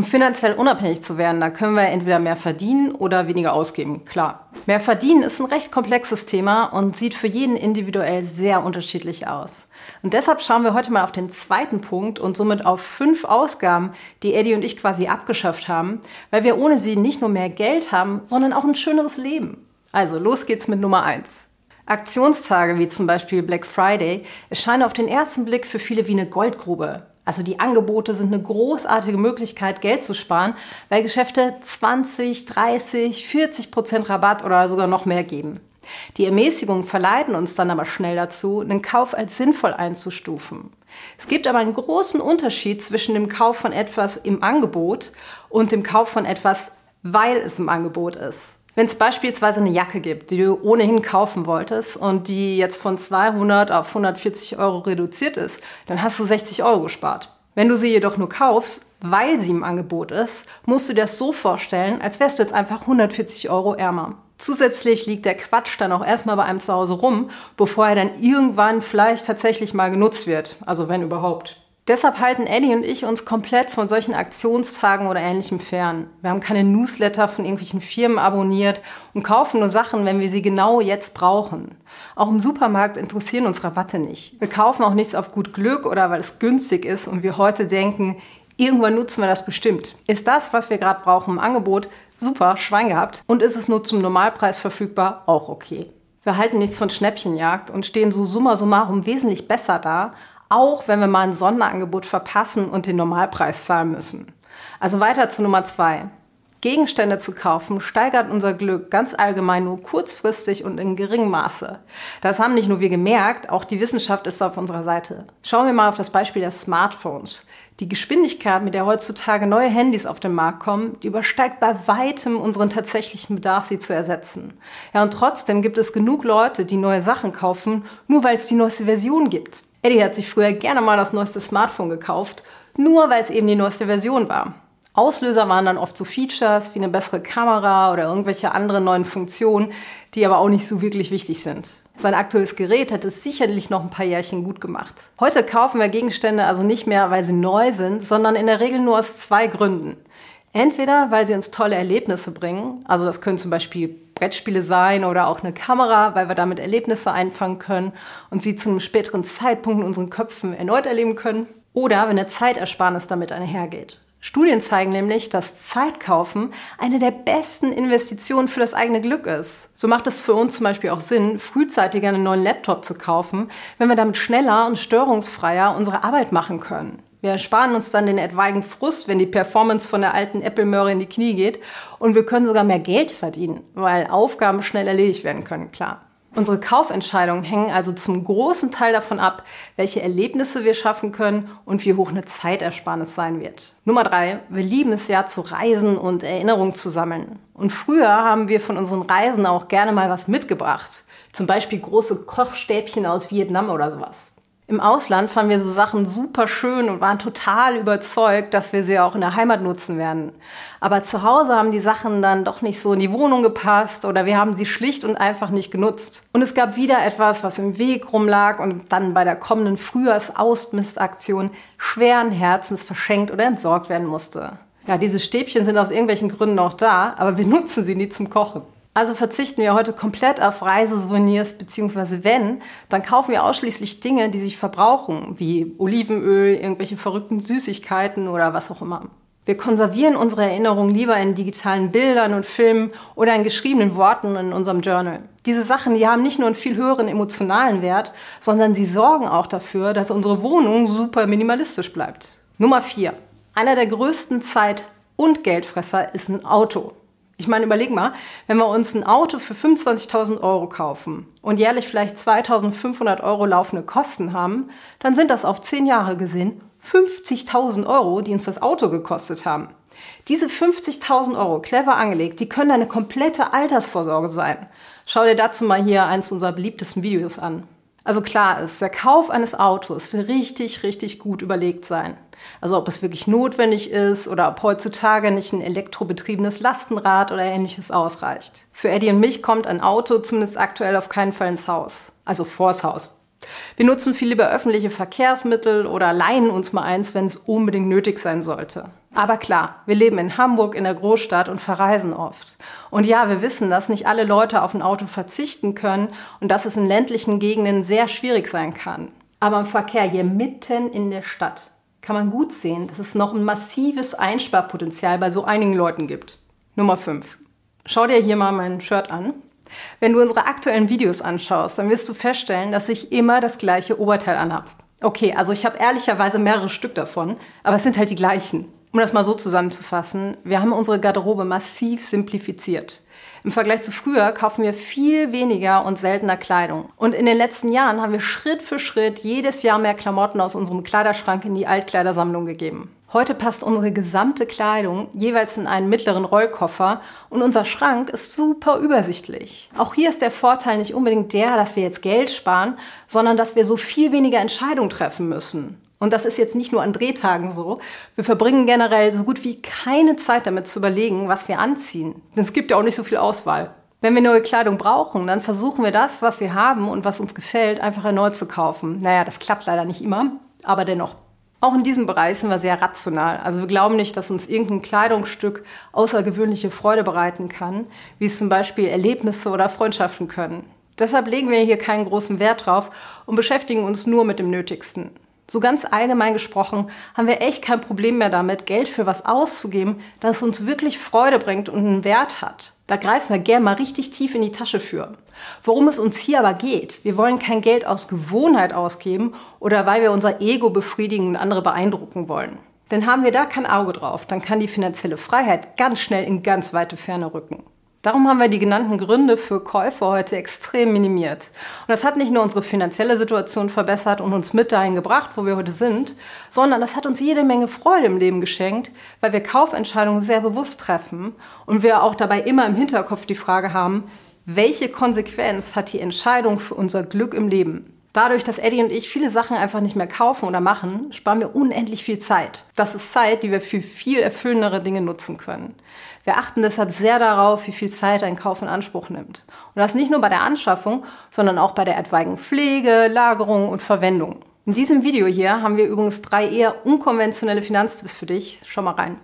Um finanziell unabhängig zu werden, da können wir entweder mehr verdienen oder weniger ausgeben, klar. Mehr verdienen ist ein recht komplexes Thema und sieht für jeden individuell sehr unterschiedlich aus. Und deshalb schauen wir heute mal auf den zweiten Punkt und somit auf fünf Ausgaben, die Eddie und ich quasi abgeschafft haben, weil wir ohne sie nicht nur mehr Geld haben, sondern auch ein schöneres Leben. Also los geht's mit Nummer eins. Aktionstage wie zum Beispiel Black Friday erscheinen auf den ersten Blick für viele wie eine Goldgrube. Also die Angebote sind eine großartige Möglichkeit, Geld zu sparen, weil Geschäfte 20, 30, 40 Prozent Rabatt oder sogar noch mehr geben. Die Ermäßigungen verleiten uns dann aber schnell dazu, einen Kauf als sinnvoll einzustufen. Es gibt aber einen großen Unterschied zwischen dem Kauf von etwas im Angebot und dem Kauf von etwas, weil es im Angebot ist. Wenn es beispielsweise eine Jacke gibt, die du ohnehin kaufen wolltest und die jetzt von 200 auf 140 Euro reduziert ist, dann hast du 60 Euro gespart. Wenn du sie jedoch nur kaufst, weil sie im Angebot ist, musst du dir das so vorstellen, als wärst du jetzt einfach 140 Euro ärmer. Zusätzlich liegt der Quatsch dann auch erstmal bei einem zu Hause rum, bevor er dann irgendwann vielleicht tatsächlich mal genutzt wird. Also wenn überhaupt. Deshalb halten Eddie und ich uns komplett von solchen Aktionstagen oder ähnlichem fern. Wir haben keine Newsletter von irgendwelchen Firmen abonniert und kaufen nur Sachen, wenn wir sie genau jetzt brauchen. Auch im Supermarkt interessieren uns Rabatte nicht. Wir kaufen auch nichts auf gut Glück oder weil es günstig ist und wir heute denken, irgendwann nutzen wir das bestimmt. Ist das, was wir gerade brauchen im Angebot, super, Schwein gehabt. Und ist es nur zum Normalpreis verfügbar, auch okay. Wir halten nichts von Schnäppchenjagd und stehen so summa summarum wesentlich besser da, auch wenn wir mal ein Sonderangebot verpassen und den Normalpreis zahlen müssen. Also weiter zu Nummer zwei. Gegenstände zu kaufen steigert unser Glück ganz allgemein nur kurzfristig und in geringem Maße. Das haben nicht nur wir gemerkt, auch die Wissenschaft ist auf unserer Seite. Schauen wir mal auf das Beispiel der Smartphones. Die Geschwindigkeit, mit der heutzutage neue Handys auf den Markt kommen, die übersteigt bei weitem unseren tatsächlichen Bedarf, sie zu ersetzen. Ja, und trotzdem gibt es genug Leute, die neue Sachen kaufen, nur weil es die neueste Version gibt. Eddie hat sich früher gerne mal das neueste Smartphone gekauft, nur weil es eben die neueste Version war. Auslöser waren dann oft so Features wie eine bessere Kamera oder irgendwelche anderen neuen Funktionen, die aber auch nicht so wirklich wichtig sind. Sein aktuelles Gerät hätte es sicherlich noch ein paar Jährchen gut gemacht. Heute kaufen wir Gegenstände also nicht mehr, weil sie neu sind, sondern in der Regel nur aus zwei Gründen. Entweder, weil sie uns tolle Erlebnisse bringen, also das können zum Beispiel Brettspiele sein oder auch eine Kamera, weil wir damit Erlebnisse einfangen können und sie zu einem späteren Zeitpunkt in unseren Köpfen erneut erleben können. Oder wenn eine Zeitersparnis damit einhergeht. Studien zeigen nämlich, dass Zeitkaufen eine der besten Investitionen für das eigene Glück ist. So macht es für uns zum Beispiel auch Sinn, frühzeitiger einen neuen Laptop zu kaufen, wenn wir damit schneller und störungsfreier unsere Arbeit machen können. Wir ersparen uns dann den etwaigen Frust, wenn die Performance von der alten Apple-Möhre in die Knie geht. Und wir können sogar mehr Geld verdienen, weil Aufgaben schnell erledigt werden können, klar. Unsere Kaufentscheidungen hängen also zum großen Teil davon ab, welche Erlebnisse wir schaffen können und wie hoch eine Zeitersparnis sein wird. Nummer drei, wir lieben es ja zu reisen und Erinnerungen zu sammeln. Und früher haben wir von unseren Reisen auch gerne mal was mitgebracht. Zum Beispiel große Kochstäbchen aus Vietnam oder sowas. Im Ausland fanden wir so Sachen super schön und waren total überzeugt, dass wir sie auch in der Heimat nutzen werden. Aber zu Hause haben die Sachen dann doch nicht so in die Wohnung gepasst oder wir haben sie schlicht und einfach nicht genutzt. Und es gab wieder etwas, was im Weg rumlag und dann bei der kommenden Frühjahrs-Ausmistaktion schweren Herzens verschenkt oder entsorgt werden musste. Ja, diese Stäbchen sind aus irgendwelchen Gründen noch da, aber wir nutzen sie nie zum Kochen. Also verzichten wir heute komplett auf Reisesouvenirs, beziehungsweise wenn, dann kaufen wir ausschließlich Dinge, die sich verbrauchen, wie Olivenöl, irgendwelche verrückten Süßigkeiten oder was auch immer. Wir konservieren unsere Erinnerungen lieber in digitalen Bildern und Filmen oder in geschriebenen Worten in unserem Journal. Diese Sachen, die haben nicht nur einen viel höheren emotionalen Wert, sondern sie sorgen auch dafür, dass unsere Wohnung super minimalistisch bleibt. Nummer vier: Einer der größten Zeit- und Geldfresser ist ein Auto. Ich meine, überleg mal, wenn wir uns ein Auto für 25.000 Euro kaufen und jährlich vielleicht 2.500 Euro laufende Kosten haben, dann sind das auf 10 Jahre gesehen 50.000 Euro, die uns das Auto gekostet haben. Diese 50.000 Euro, clever angelegt, die können eine komplette Altersvorsorge sein. Schau dir dazu mal hier eins unserer beliebtesten Videos an. Also klar ist, der Kauf eines Autos will richtig, richtig gut überlegt sein. Also ob es wirklich notwendig ist oder ob heutzutage nicht ein elektrobetriebenes Lastenrad oder ähnliches ausreicht. Für Eddie und mich kommt ein Auto zumindest aktuell auf keinen Fall ins Haus. Also vors Haus. Wir nutzen viel lieber öffentliche Verkehrsmittel oder leihen uns mal eins, wenn es unbedingt nötig sein sollte. Aber klar, wir leben in Hamburg in der Großstadt und verreisen oft. Und ja, wir wissen, dass nicht alle Leute auf ein Auto verzichten können und dass es in ländlichen Gegenden sehr schwierig sein kann. Aber im Verkehr hier mitten in der Stadt kann man gut sehen, dass es noch ein massives Einsparpotenzial bei so einigen Leuten gibt. Nummer 5. Schau dir hier mal mein Shirt an. Wenn du unsere aktuellen Videos anschaust, dann wirst du feststellen, dass ich immer das gleiche Oberteil anhab. Okay, also ich habe ehrlicherweise mehrere Stück davon, aber es sind halt die gleichen. Um das mal so zusammenzufassen, wir haben unsere Garderobe massiv simplifiziert. Im Vergleich zu früher kaufen wir viel weniger und seltener Kleidung. Und in den letzten Jahren haben wir Schritt für Schritt jedes Jahr mehr Klamotten aus unserem Kleiderschrank in die Altkleidersammlung gegeben. Heute passt unsere gesamte Kleidung jeweils in einen mittleren Rollkoffer und unser Schrank ist super übersichtlich. Auch hier ist der Vorteil nicht unbedingt der, dass wir jetzt Geld sparen, sondern dass wir so viel weniger Entscheidungen treffen müssen. Und das ist jetzt nicht nur an Drehtagen so. Wir verbringen generell so gut wie keine Zeit damit zu überlegen, was wir anziehen. Denn es gibt ja auch nicht so viel Auswahl. Wenn wir neue Kleidung brauchen, dann versuchen wir das, was wir haben und was uns gefällt, einfach erneut zu kaufen. Naja, das klappt leider nicht immer, aber dennoch. Auch in diesem Bereich sind wir sehr rational. Also wir glauben nicht, dass uns irgendein Kleidungsstück außergewöhnliche Freude bereiten kann, wie es zum Beispiel Erlebnisse oder Freundschaften können. Deshalb legen wir hier keinen großen Wert drauf und beschäftigen uns nur mit dem Nötigsten. So ganz allgemein gesprochen haben wir echt kein Problem mehr damit, Geld für was auszugeben, das uns wirklich Freude bringt und einen Wert hat. Da greifen wir gern mal richtig tief in die Tasche für. Worum es uns hier aber geht, wir wollen kein Geld aus Gewohnheit ausgeben oder weil wir unser Ego befriedigen und andere beeindrucken wollen. Denn haben wir da kein Auge drauf, dann kann die finanzielle Freiheit ganz schnell in ganz weite Ferne rücken. Darum haben wir die genannten Gründe für Käufe heute extrem minimiert. Und das hat nicht nur unsere finanzielle Situation verbessert und uns mit dahin gebracht, wo wir heute sind, sondern das hat uns jede Menge Freude im Leben geschenkt, weil wir Kaufentscheidungen sehr bewusst treffen und wir auch dabei immer im Hinterkopf die Frage haben, welche Konsequenz hat die Entscheidung für unser Glück im Leben? Dadurch, dass Eddie und ich viele Sachen einfach nicht mehr kaufen oder machen, sparen wir unendlich viel Zeit. Das ist Zeit, die wir für viel erfüllendere Dinge nutzen können. Wir achten deshalb sehr darauf, wie viel Zeit ein Kauf in Anspruch nimmt. Und das nicht nur bei der Anschaffung, sondern auch bei der etwaigen Pflege, Lagerung und Verwendung. In diesem Video hier haben wir übrigens drei eher unkonventionelle Finanztipps für dich. Schau mal rein.